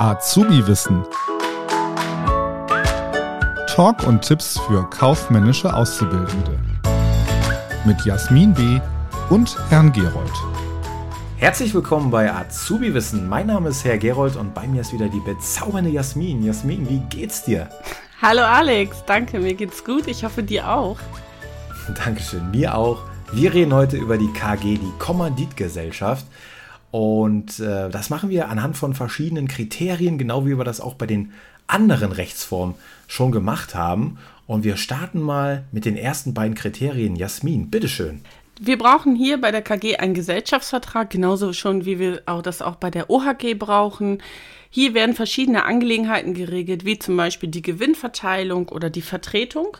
Azubi-Wissen. Talk und Tipps für kaufmännische Auszubildende. Mit Jasmin B. und Herrn Gerold. Herzlich willkommen bei Azubi Wissen. Mein Name ist Herr Gerold und bei mir ist wieder die bezaubernde Jasmin. Jasmin, wie geht's dir? Hallo Alex, danke, mir geht's gut. Ich hoffe dir auch. Dankeschön, mir auch. Wir reden heute über die KG, die Kommanditgesellschaft. Und äh, das machen wir anhand von verschiedenen Kriterien, genau wie wir das auch bei den anderen Rechtsformen schon gemacht haben. Und wir starten mal mit den ersten beiden Kriterien. Jasmin, bitteschön. Wir brauchen hier bei der KG einen Gesellschaftsvertrag, genauso schon wie wir auch das auch bei der OHG brauchen. Hier werden verschiedene Angelegenheiten geregelt, wie zum Beispiel die Gewinnverteilung oder die Vertretung.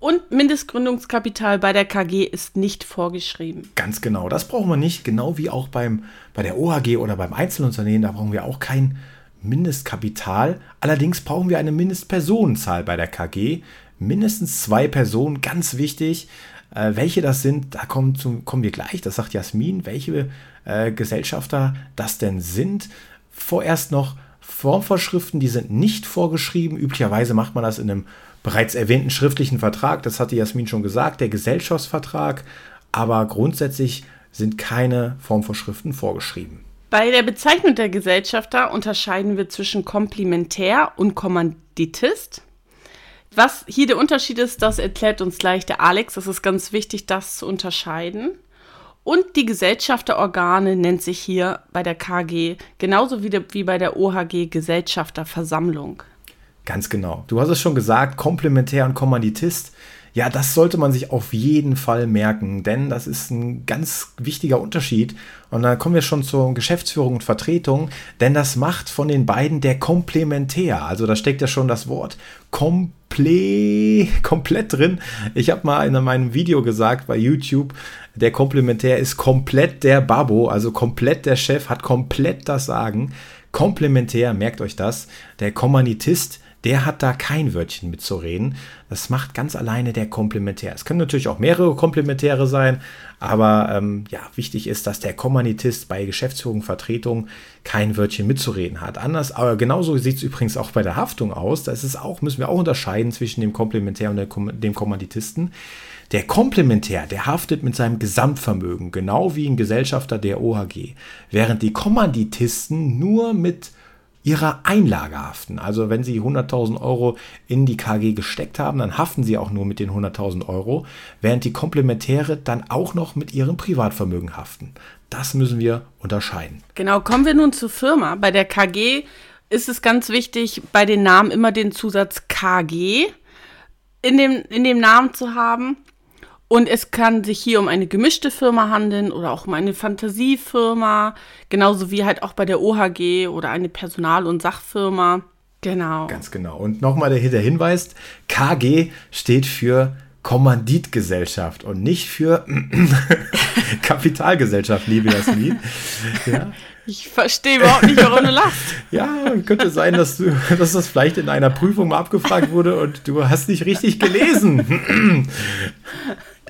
Und Mindestgründungskapital bei der KG ist nicht vorgeschrieben. Ganz genau, das brauchen wir nicht, genau wie auch beim, bei der OHG oder beim Einzelunternehmen, da brauchen wir auch kein Mindestkapital. Allerdings brauchen wir eine Mindestpersonenzahl bei der KG. Mindestens zwei Personen, ganz wichtig. Äh, welche das sind, da kommen, zum, kommen wir gleich, das sagt Jasmin, welche äh, Gesellschafter das denn sind. Vorerst noch Formvorschriften, die sind nicht vorgeschrieben. Üblicherweise macht man das in einem bereits erwähnten schriftlichen Vertrag, das hatte Jasmin schon gesagt, der Gesellschaftsvertrag, aber grundsätzlich sind keine Formvorschriften vorgeschrieben. Bei der Bezeichnung der Gesellschafter unterscheiden wir zwischen Komplementär und Kommanditist. Was hier der Unterschied ist, das erklärt uns gleich der Alex. Es ist ganz wichtig, das zu unterscheiden. Und die Gesellschafterorgane nennt sich hier bei der KG genauso wie, der, wie bei der OHG Gesellschafterversammlung. Ganz genau. Du hast es schon gesagt, Komplementär und Kommanditist. Ja, das sollte man sich auf jeden Fall merken, denn das ist ein ganz wichtiger Unterschied. Und dann kommen wir schon zur Geschäftsführung und Vertretung, denn das macht von den beiden der Komplementär. Also da steckt ja schon das Wort komple komplett drin. Ich habe mal in meinem Video gesagt bei YouTube, der Komplementär ist komplett der Babo, also komplett der Chef, hat komplett das Sagen. Komplementär, merkt euch das, der Kommanditist der hat da kein Wörtchen mitzureden. Das macht ganz alleine der Komplementär. Es können natürlich auch mehrere Komplementäre sein, aber ähm, ja, wichtig ist, dass der Kommunitist bei Geschäftsführung, Vertretung kein Wörtchen mitzureden hat. Anders, aber genauso sieht es übrigens auch bei der Haftung aus. Da ist es auch, müssen wir auch unterscheiden zwischen dem Komplementär und dem Kommanditisten. Der Komplementär, der haftet mit seinem Gesamtvermögen, genau wie ein Gesellschafter der OHG, während die Kommanditisten nur mit ihrer Einlage haften. Also wenn Sie 100.000 Euro in die KG gesteckt haben, dann haften Sie auch nur mit den 100.000 Euro, während die Komplementäre dann auch noch mit ihrem Privatvermögen haften. Das müssen wir unterscheiden. Genau, kommen wir nun zur Firma. Bei der KG ist es ganz wichtig, bei den Namen immer den Zusatz KG in dem, in dem Namen zu haben. Und es kann sich hier um eine gemischte Firma handeln oder auch um eine Fantasiefirma, genauso wie halt auch bei der OHG oder eine Personal- und Sachfirma. Genau. Ganz genau. Und nochmal der, der Hinweis, KG steht für Kommanditgesellschaft und nicht für Kapitalgesellschaft, liebe Jasmin. Ja. Ich verstehe überhaupt nicht, warum du lachst. ja, könnte sein, dass, du, dass das vielleicht in einer Prüfung mal abgefragt wurde und du hast nicht richtig gelesen.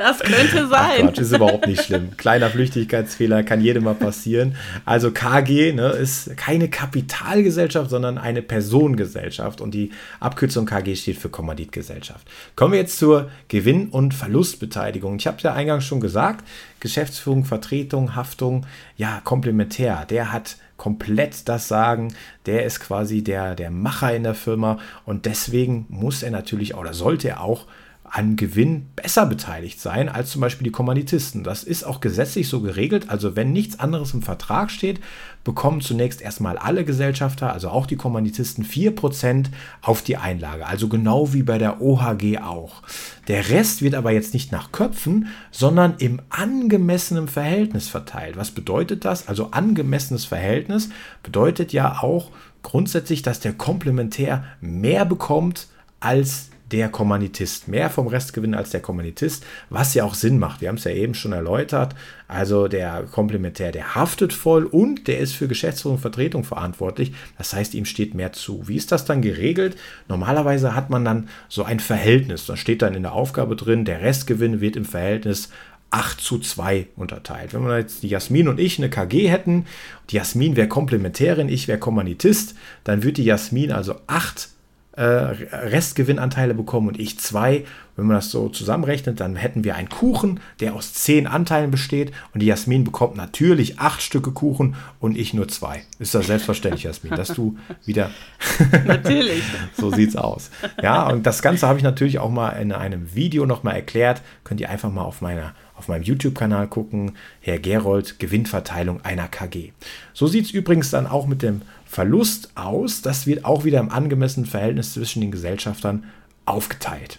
Das könnte sein. Quatsch, ist überhaupt nicht schlimm. Kleiner Flüchtigkeitsfehler kann jedem mal passieren. Also KG ne, ist keine Kapitalgesellschaft, sondern eine Personengesellschaft und die Abkürzung KG steht für Kommanditgesellschaft. Kommen wir jetzt zur Gewinn- und Verlustbeteiligung. Ich habe es ja eingangs schon gesagt, Geschäftsführung, Vertretung, Haftung, ja, komplementär. Der hat komplett das Sagen. Der ist quasi der, der Macher in der Firma und deswegen muss er natürlich oder sollte er auch an Gewinn besser beteiligt sein als zum Beispiel die Kommanditisten. Das ist auch gesetzlich so geregelt. Also wenn nichts anderes im Vertrag steht, bekommen zunächst erstmal alle Gesellschafter, also auch die Kommanditisten, 4% auf die Einlage. Also genau wie bei der OHG auch. Der Rest wird aber jetzt nicht nach Köpfen, sondern im angemessenen Verhältnis verteilt. Was bedeutet das? Also angemessenes Verhältnis bedeutet ja auch grundsätzlich, dass der Komplementär mehr bekommt als der Kommanditist. Mehr vom Rest gewinnen als der Kommanditist, was ja auch Sinn macht. Wir haben es ja eben schon erläutert. Also der Komplementär, der haftet voll und der ist für Geschäftsführung und Vertretung verantwortlich. Das heißt, ihm steht mehr zu. Wie ist das dann geregelt? Normalerweise hat man dann so ein Verhältnis. Da steht dann in der Aufgabe drin, der Restgewinn wird im Verhältnis 8 zu 2 unterteilt. Wenn wir jetzt die Jasmin und ich eine KG hätten, die Jasmin wäre Komplementärin, ich wäre Kommanditist, dann würde die Jasmin also 8 äh, Restgewinnanteile bekommen und ich 2. Wenn man das so zusammenrechnet, dann hätten wir einen Kuchen, der aus 10 Anteilen besteht und die Jasmin bekommt natürlich 8 Stücke Kuchen und ich nur 2. Ist das selbstverständlich, Jasmin, dass du wieder... natürlich. so sieht's aus. Ja, und das Ganze habe ich natürlich auch mal in einem Video nochmal erklärt. Könnt ihr einfach mal auf meiner auf meinem YouTube-Kanal gucken. Herr Gerold, Gewinnverteilung einer KG. So sieht es übrigens dann auch mit dem Verlust aus. Das wird auch wieder im angemessenen Verhältnis zwischen den Gesellschaftern aufgeteilt.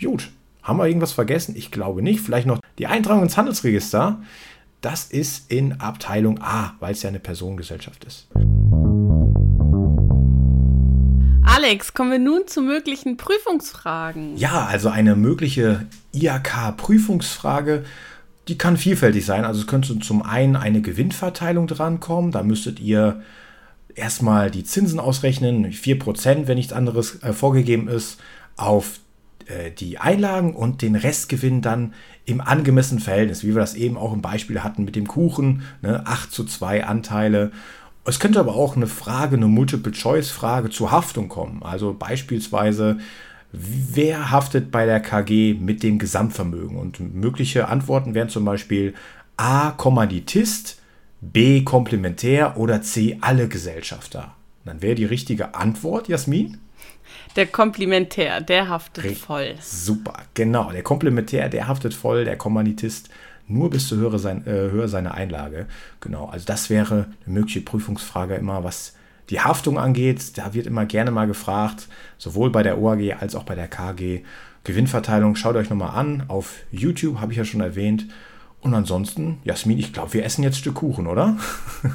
Gut, haben wir irgendwas vergessen? Ich glaube nicht. Vielleicht noch die Eintragung ins Handelsregister. Das ist in Abteilung A, weil es ja eine Personengesellschaft ist. Alex, kommen wir nun zu möglichen Prüfungsfragen. Ja, also eine mögliche IAK-Prüfungsfrage, die kann vielfältig sein. Also es könnte zum einen eine Gewinnverteilung drankommen. Da müsstet ihr erstmal die Zinsen ausrechnen, 4%, wenn nichts anderes äh, vorgegeben ist, auf äh, die Einlagen und den Restgewinn dann im angemessenen Verhältnis, wie wir das eben auch im Beispiel hatten mit dem Kuchen, ne, 8 zu 2 Anteile. Es könnte aber auch eine Frage, eine Multiple-Choice-Frage zur Haftung kommen. Also beispielsweise, wer haftet bei der KG mit dem Gesamtvermögen? Und mögliche Antworten wären zum Beispiel A, Kommanditist, B komplementär oder C alle Gesellschafter? Dann wäre die richtige Antwort, Jasmin? Der Komplementär, der haftet voll. Super, genau. Der Komplementär, der haftet voll, der Kommanditist nur bis zur Höhe, sein, äh, Höhe seiner Einlage. Genau, also das wäre eine mögliche Prüfungsfrage immer, was die Haftung angeht. Da wird immer gerne mal gefragt, sowohl bei der OAG als auch bei der KG. Gewinnverteilung, schaut euch nochmal an. Auf YouTube habe ich ja schon erwähnt. Und ansonsten, Jasmin, ich glaube, wir essen jetzt ein Stück Kuchen, oder?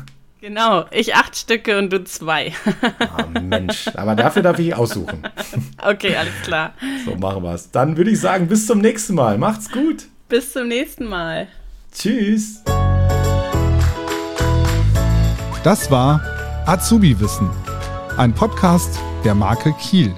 Genau, ich acht Stücke und du zwei. ah, Mensch, aber dafür darf ich aussuchen. Okay, alles klar. So machen wir es. Dann würde ich sagen, bis zum nächsten Mal. Macht's gut. Bis zum nächsten Mal. Tschüss. Das war Azubi Wissen, ein Podcast der Marke Kiel.